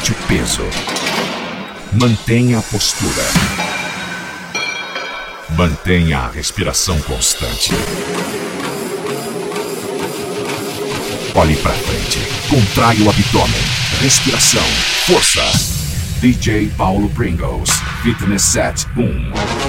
Sente o peso. Mantenha a postura. Mantenha a respiração constante. Olhe para frente. Contrai o abdômen. Respiração. Força. DJ Paulo Pringles. Fitness Set 1.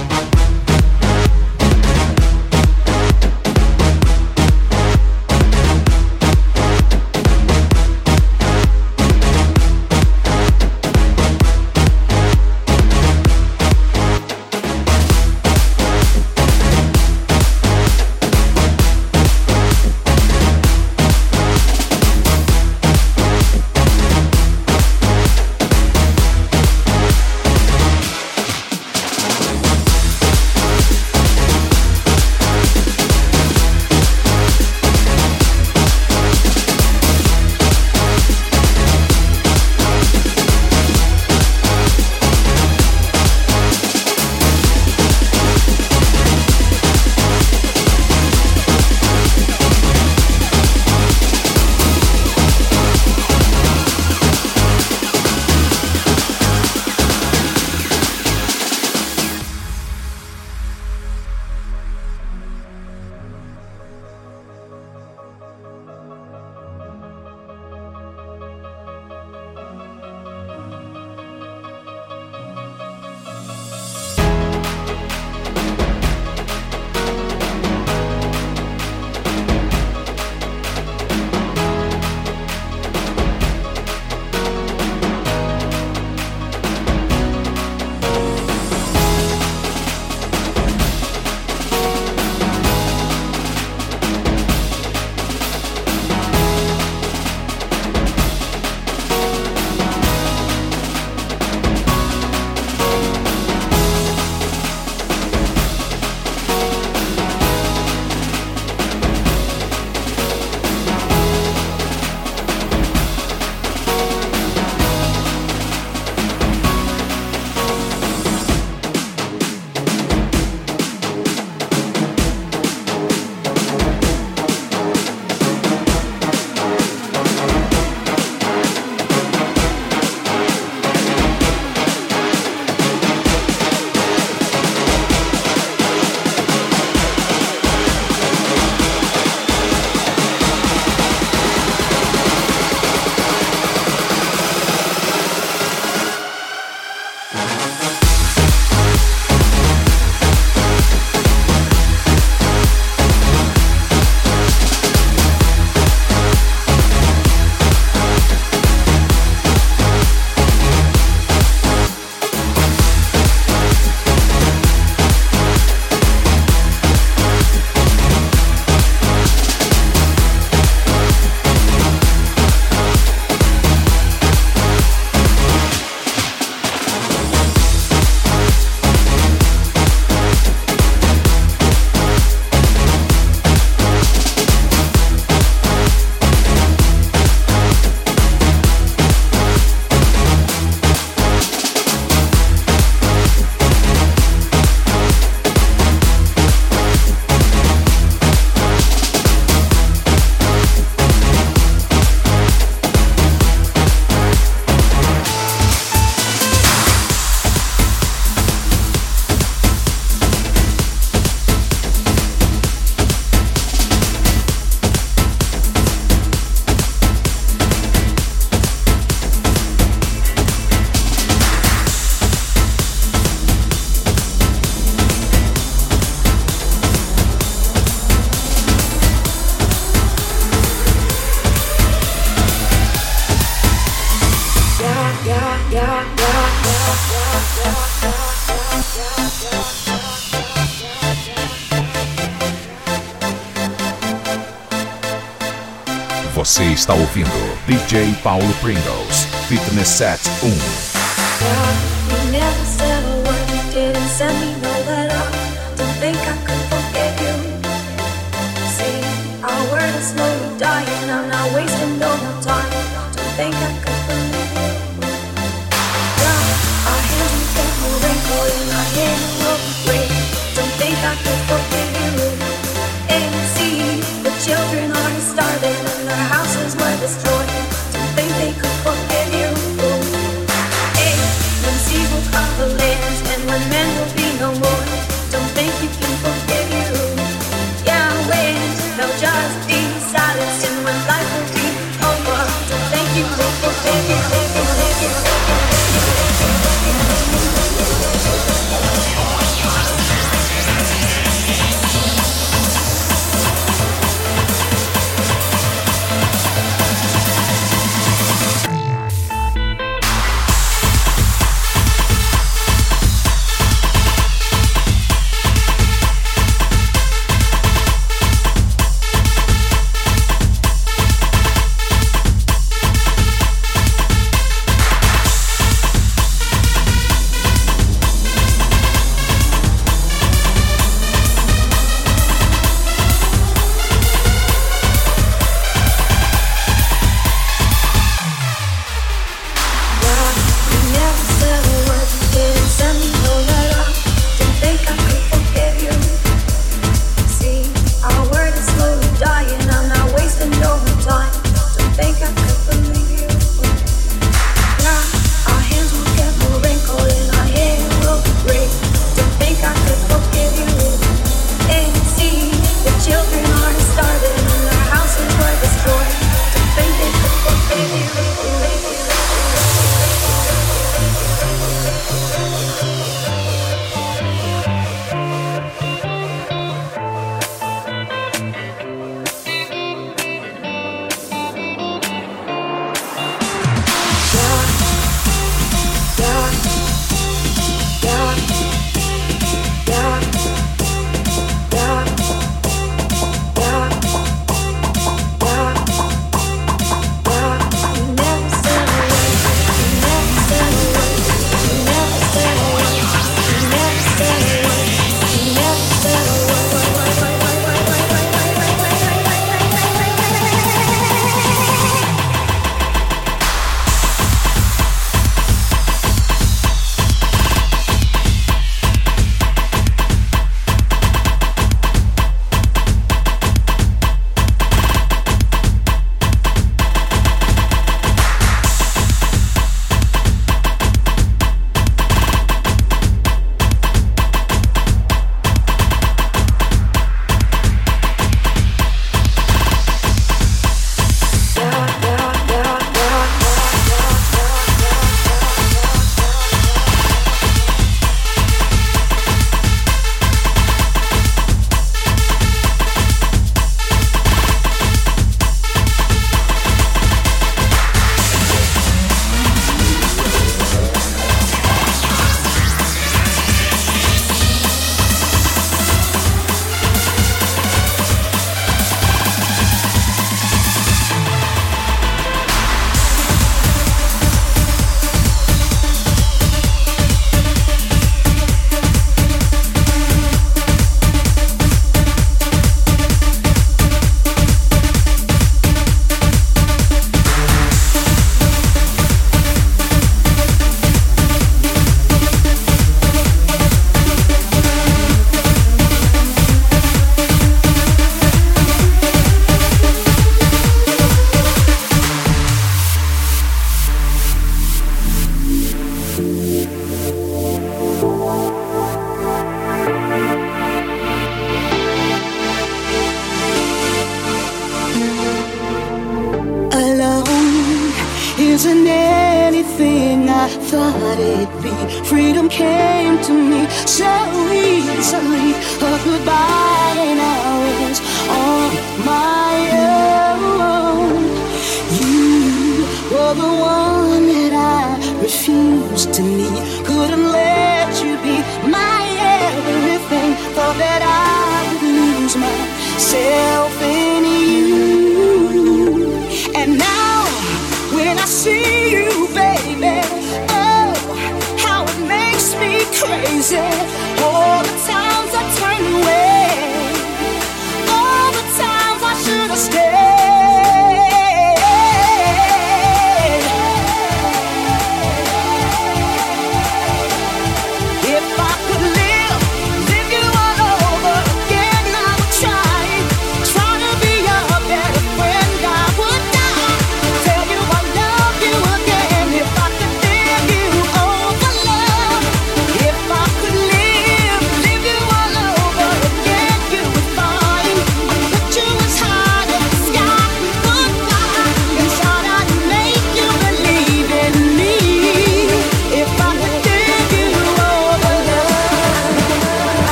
Está ouvindo DJ Paulo Pringles, Fitness Set 1.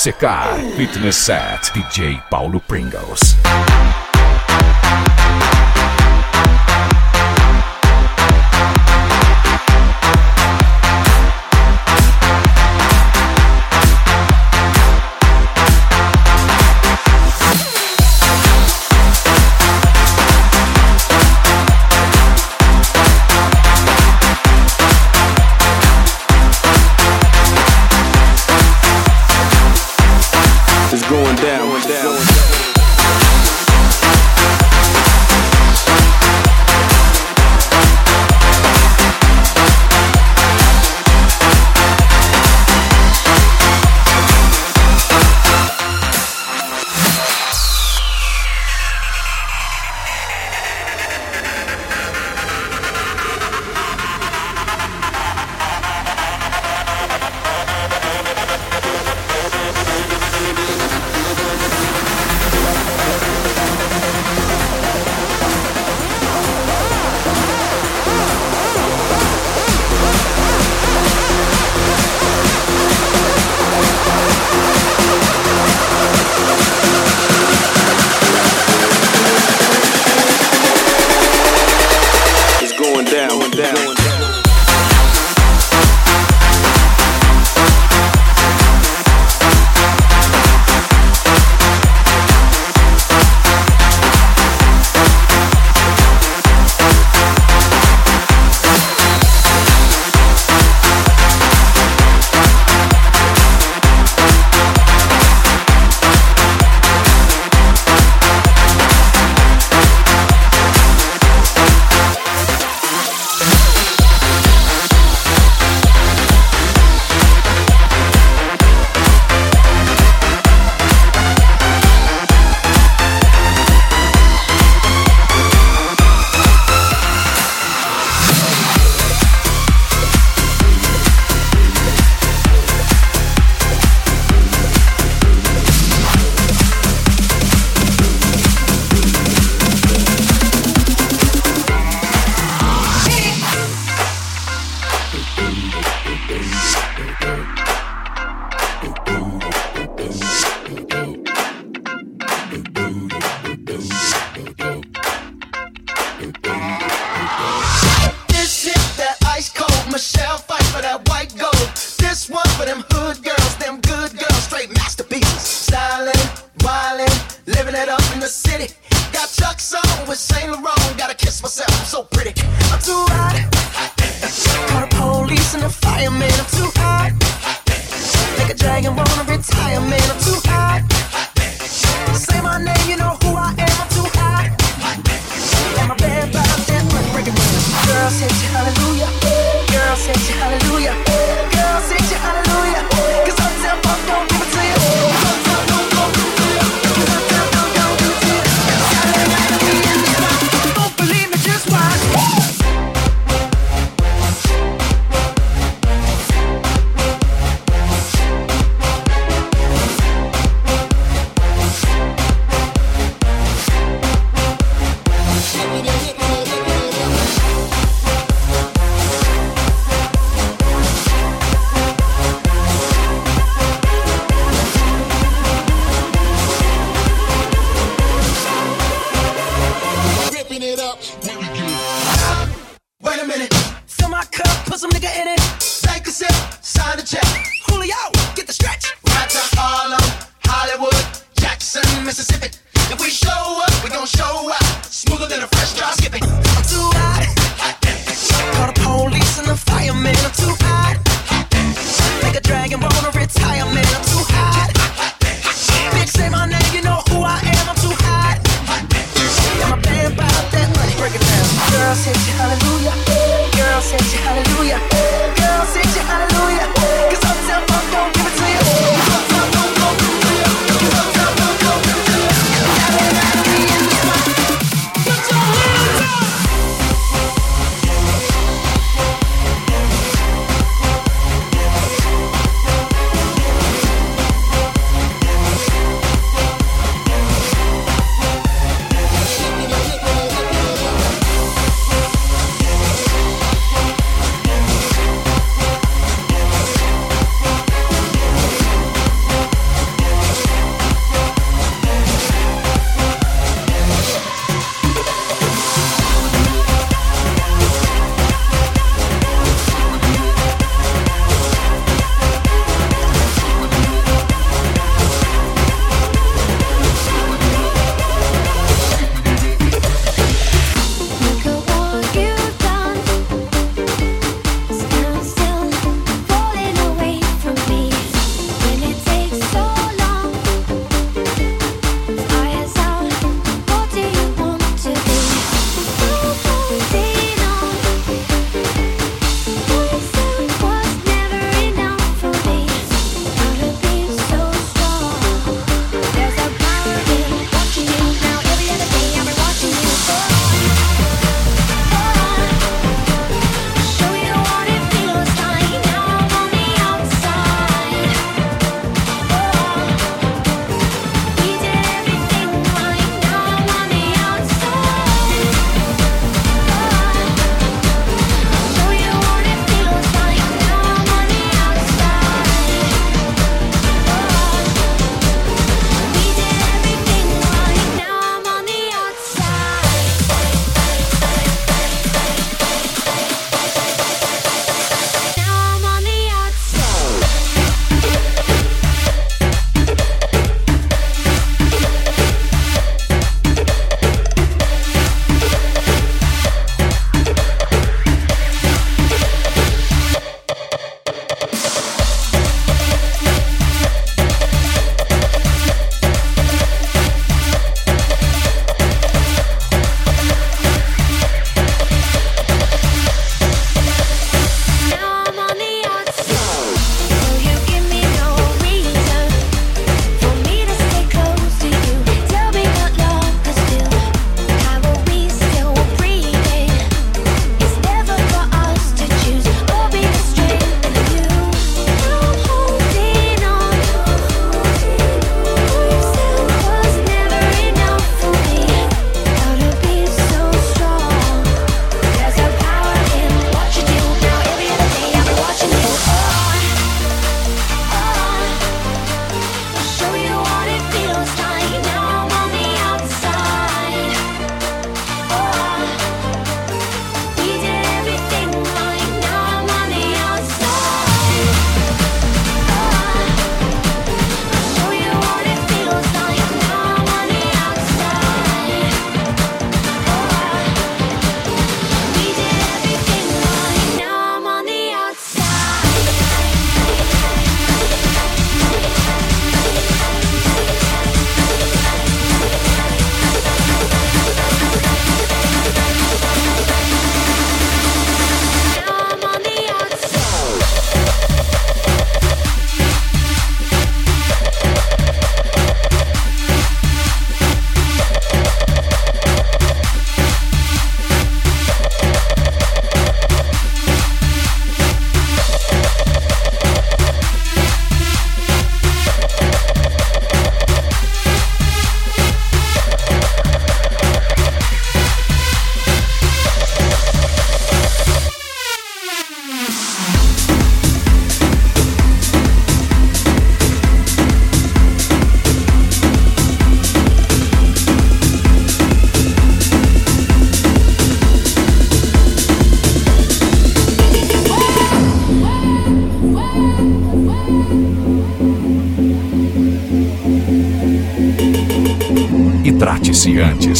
Secar. Fitness Set, DJ Paulo Pringles.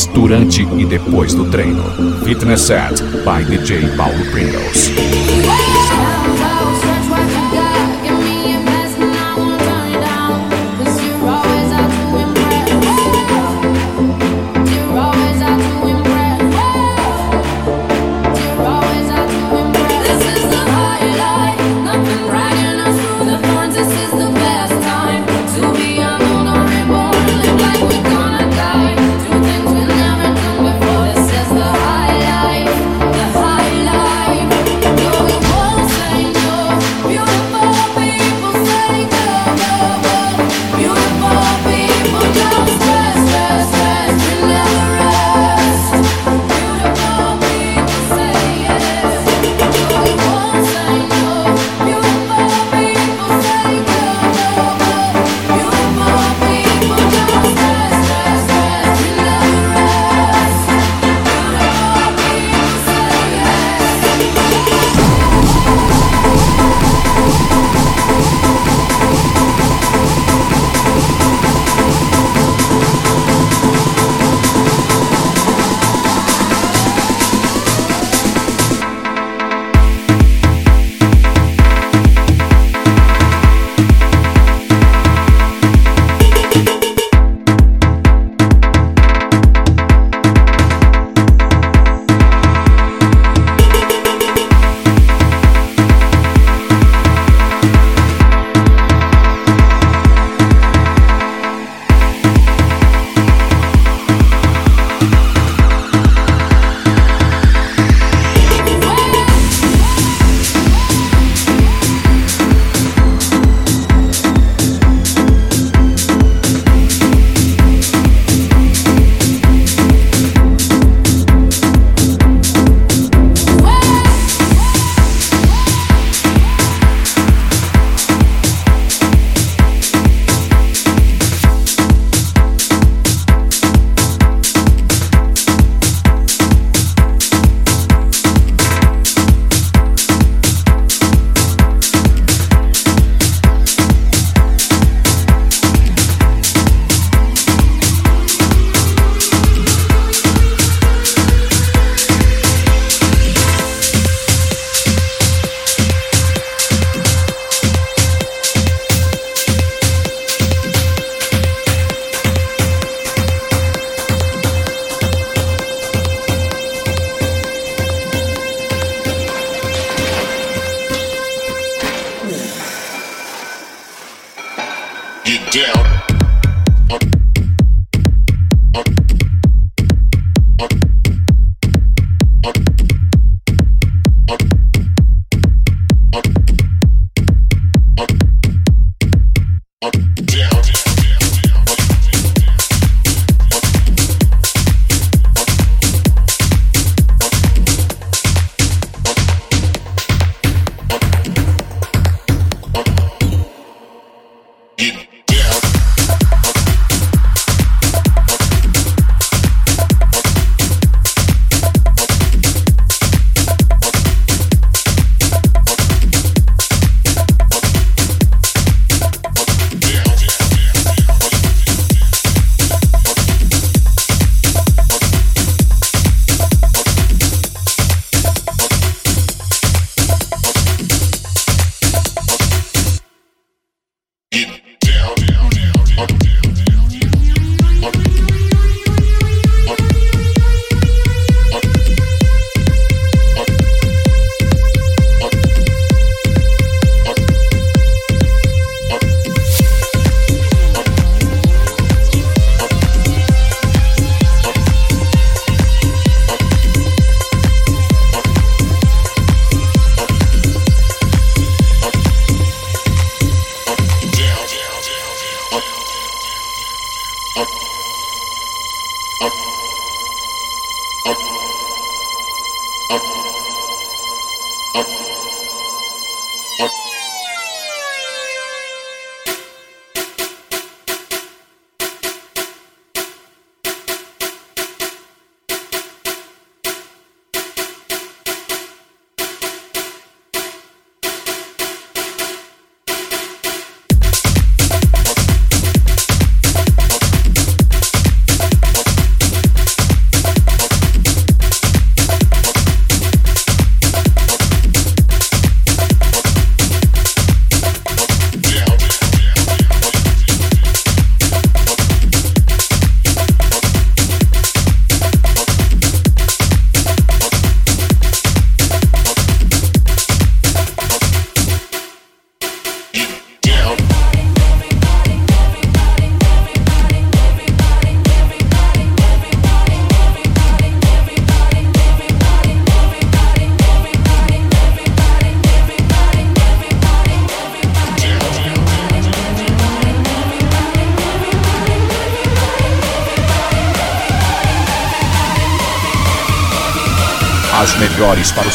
Antes, durante e depois do treino. Fitness Set by DJ Paulo Pringles.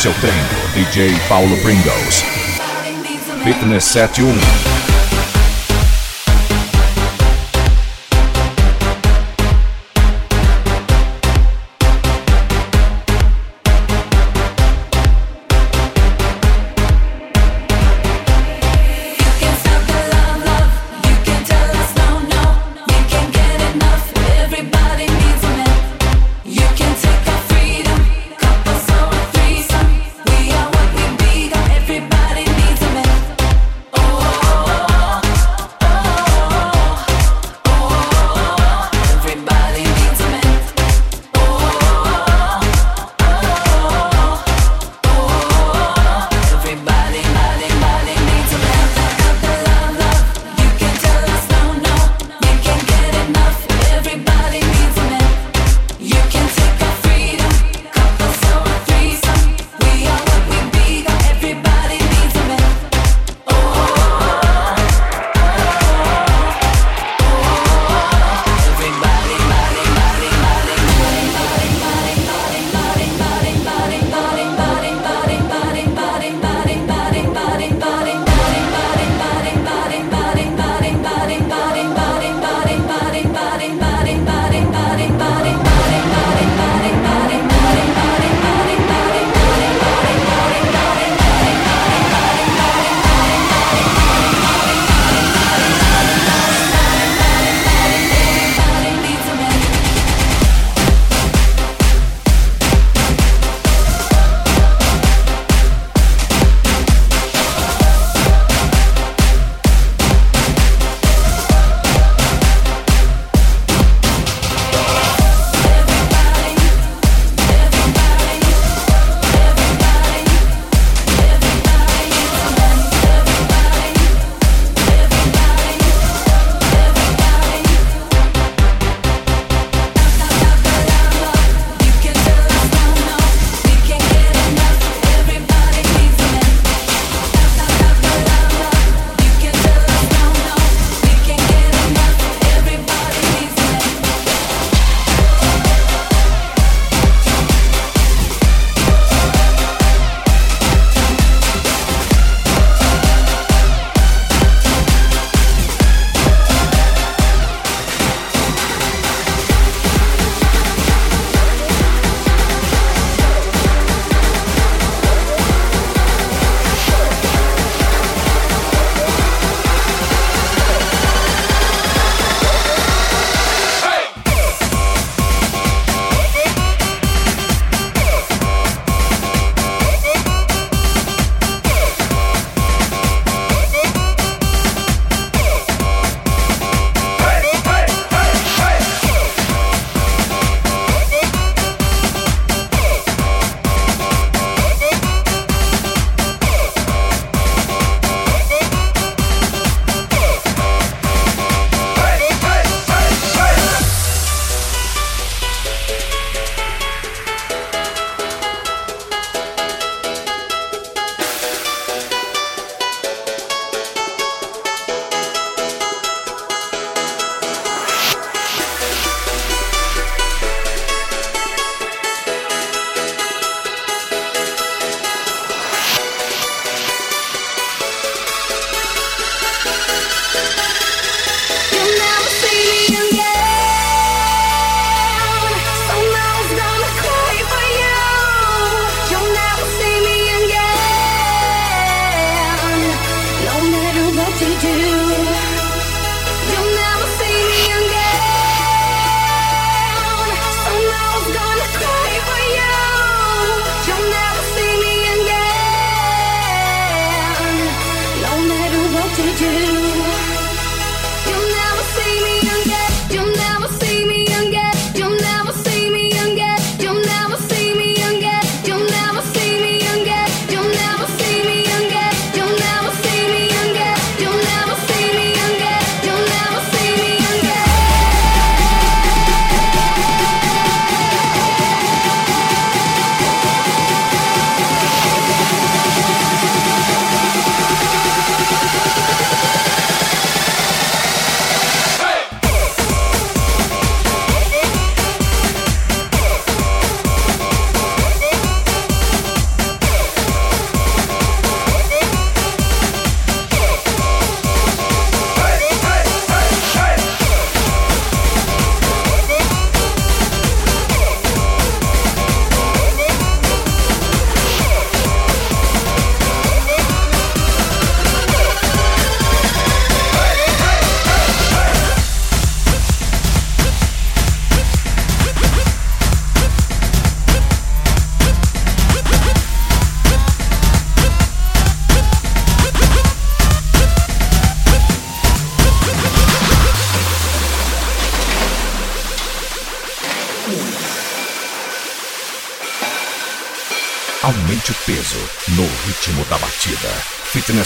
Seu treino. DJ Paulo Pringles. Fitness 71.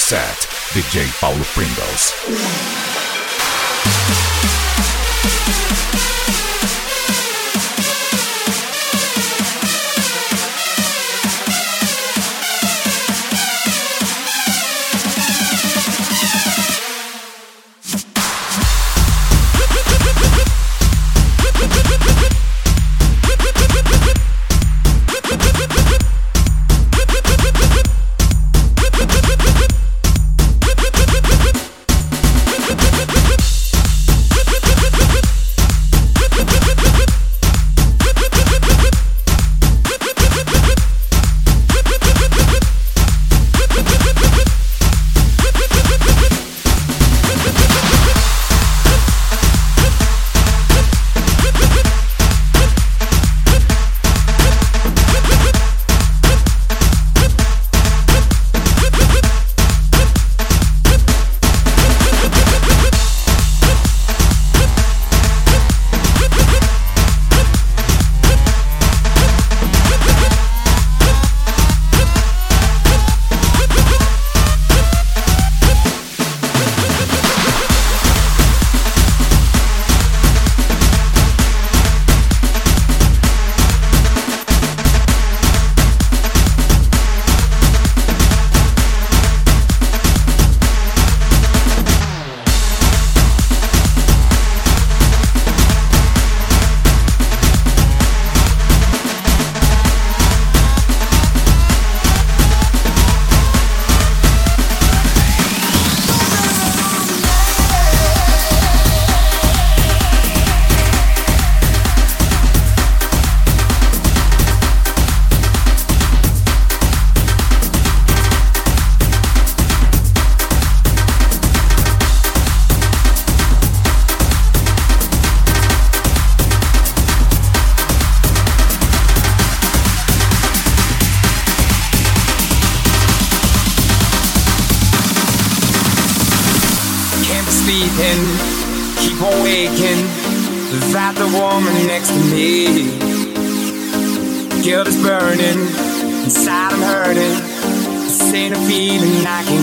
Set, DJ Paulo Pringles.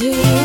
You.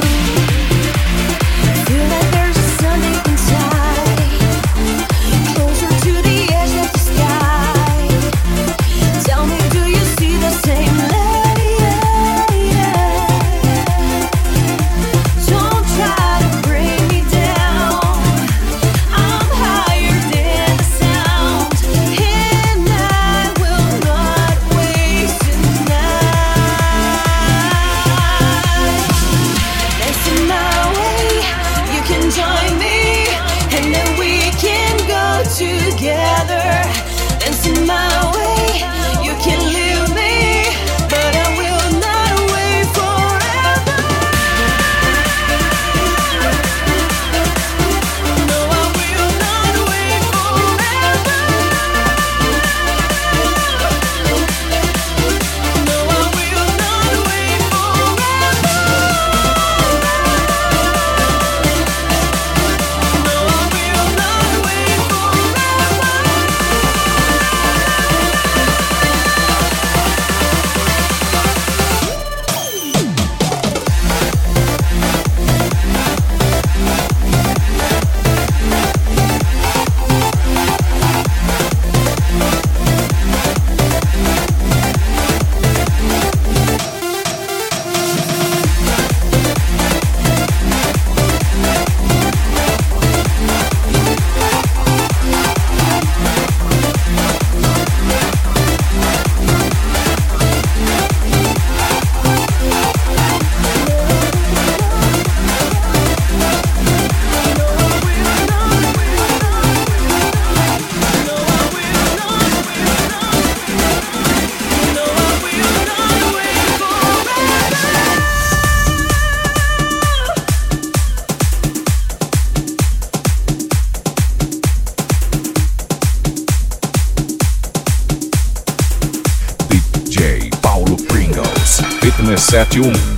571.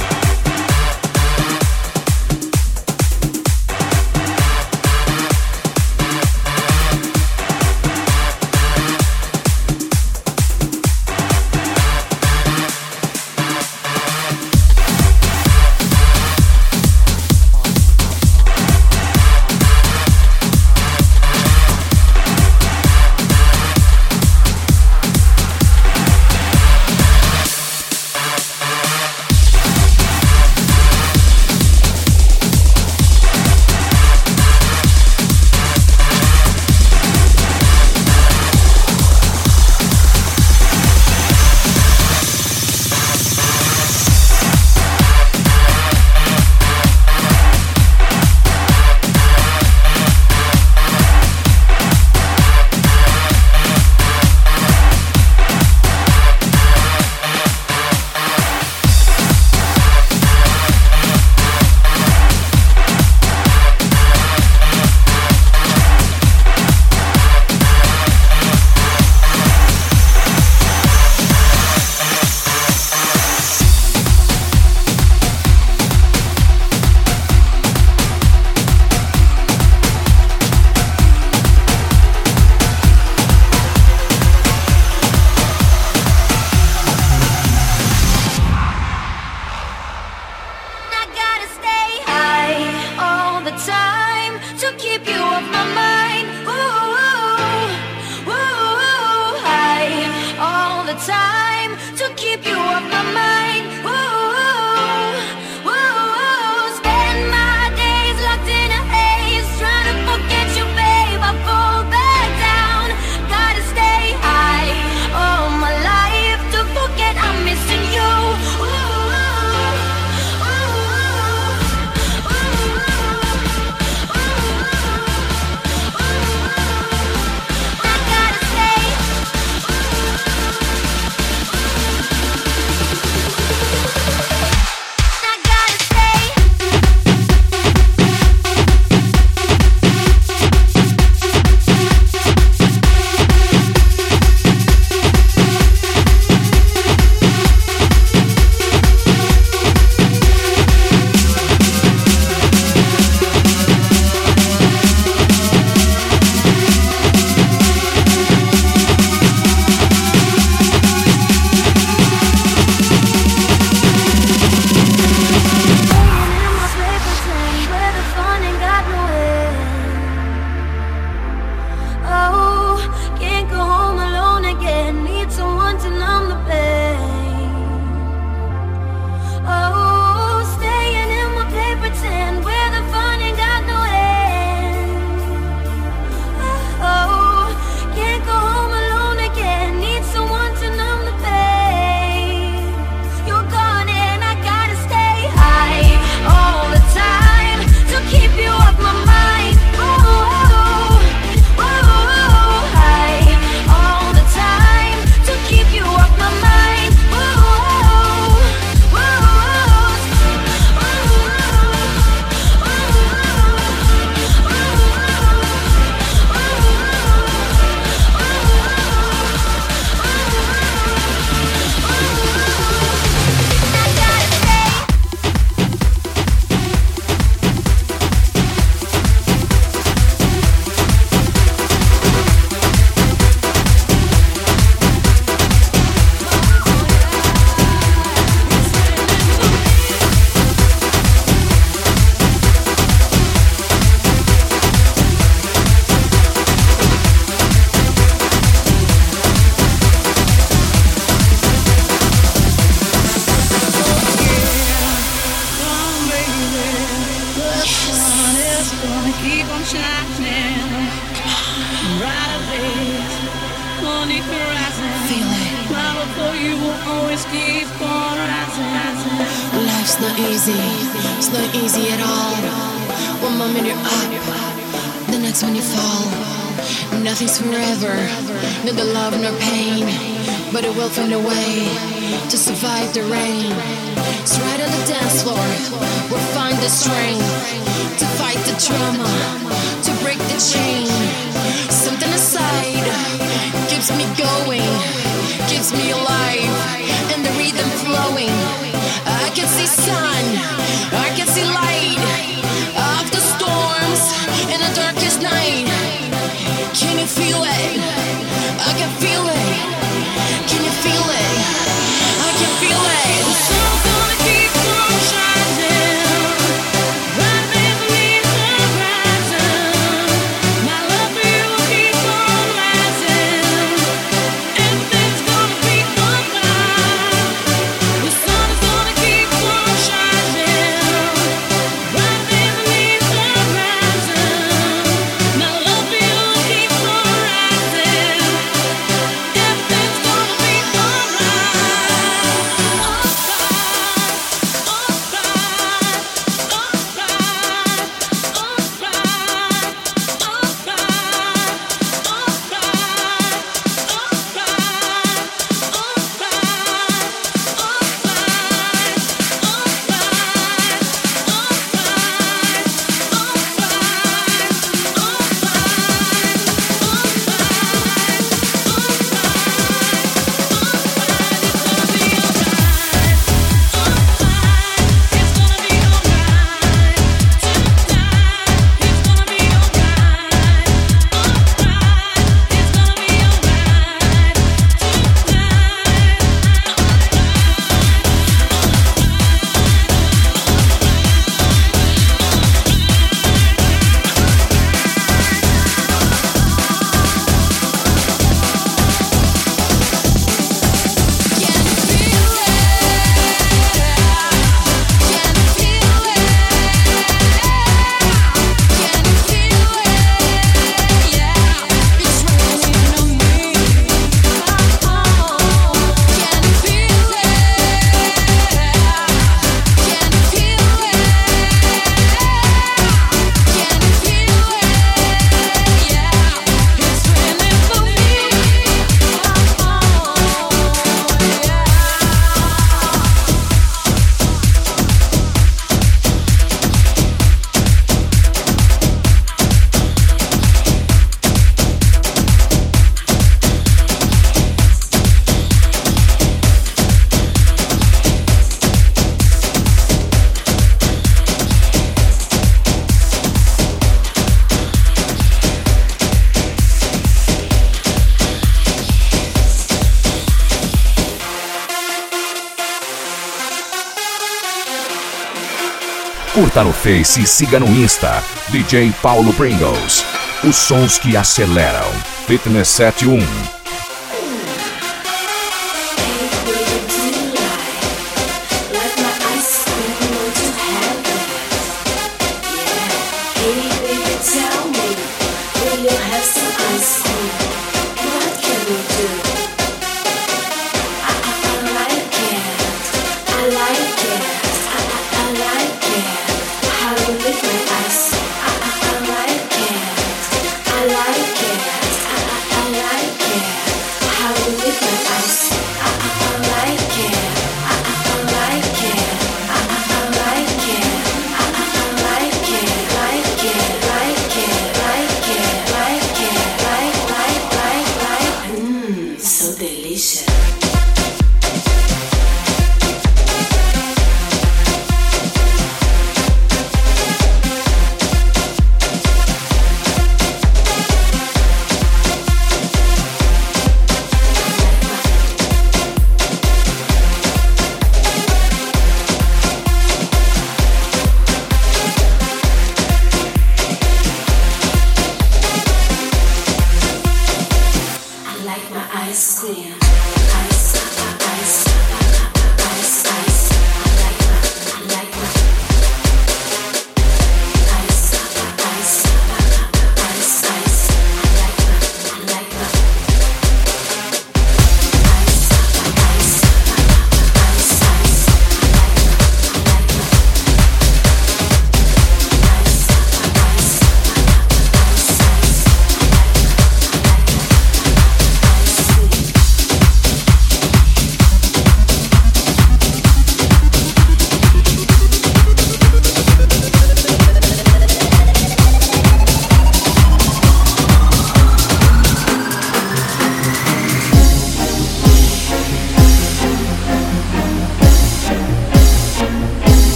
Curta no Face e siga no Insta, DJ Paulo Pringles. Os sons que aceleram. Fitness 71.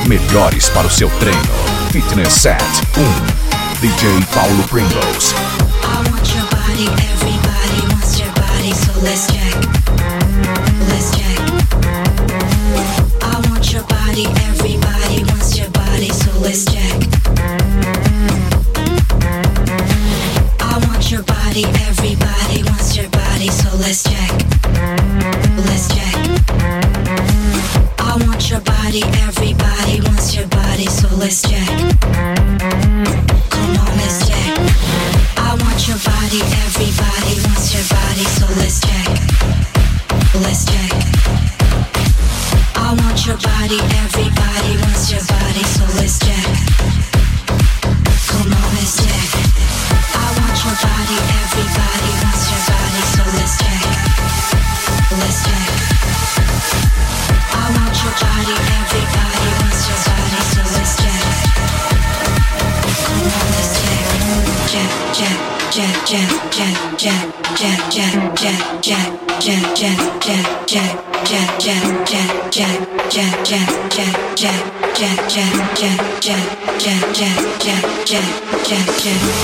Melhores para o seu treino. Fitness Set 1. DJ Paulo Pringles. Everybody so let's check. Everybody so let's check. Session.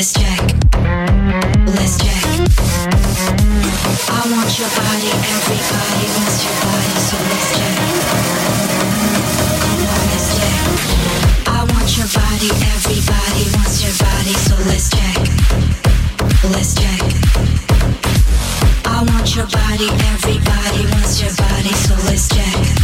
Let's check. Let's check. I want your body. Everybody wants your body. So let's check. Come on, let's check. I want your body. Everybody wants your body. So let's check. Let's check. I want your body. Everybody wants your body. So let's check.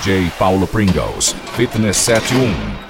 DJ Paulo Pringles, Fitness 71.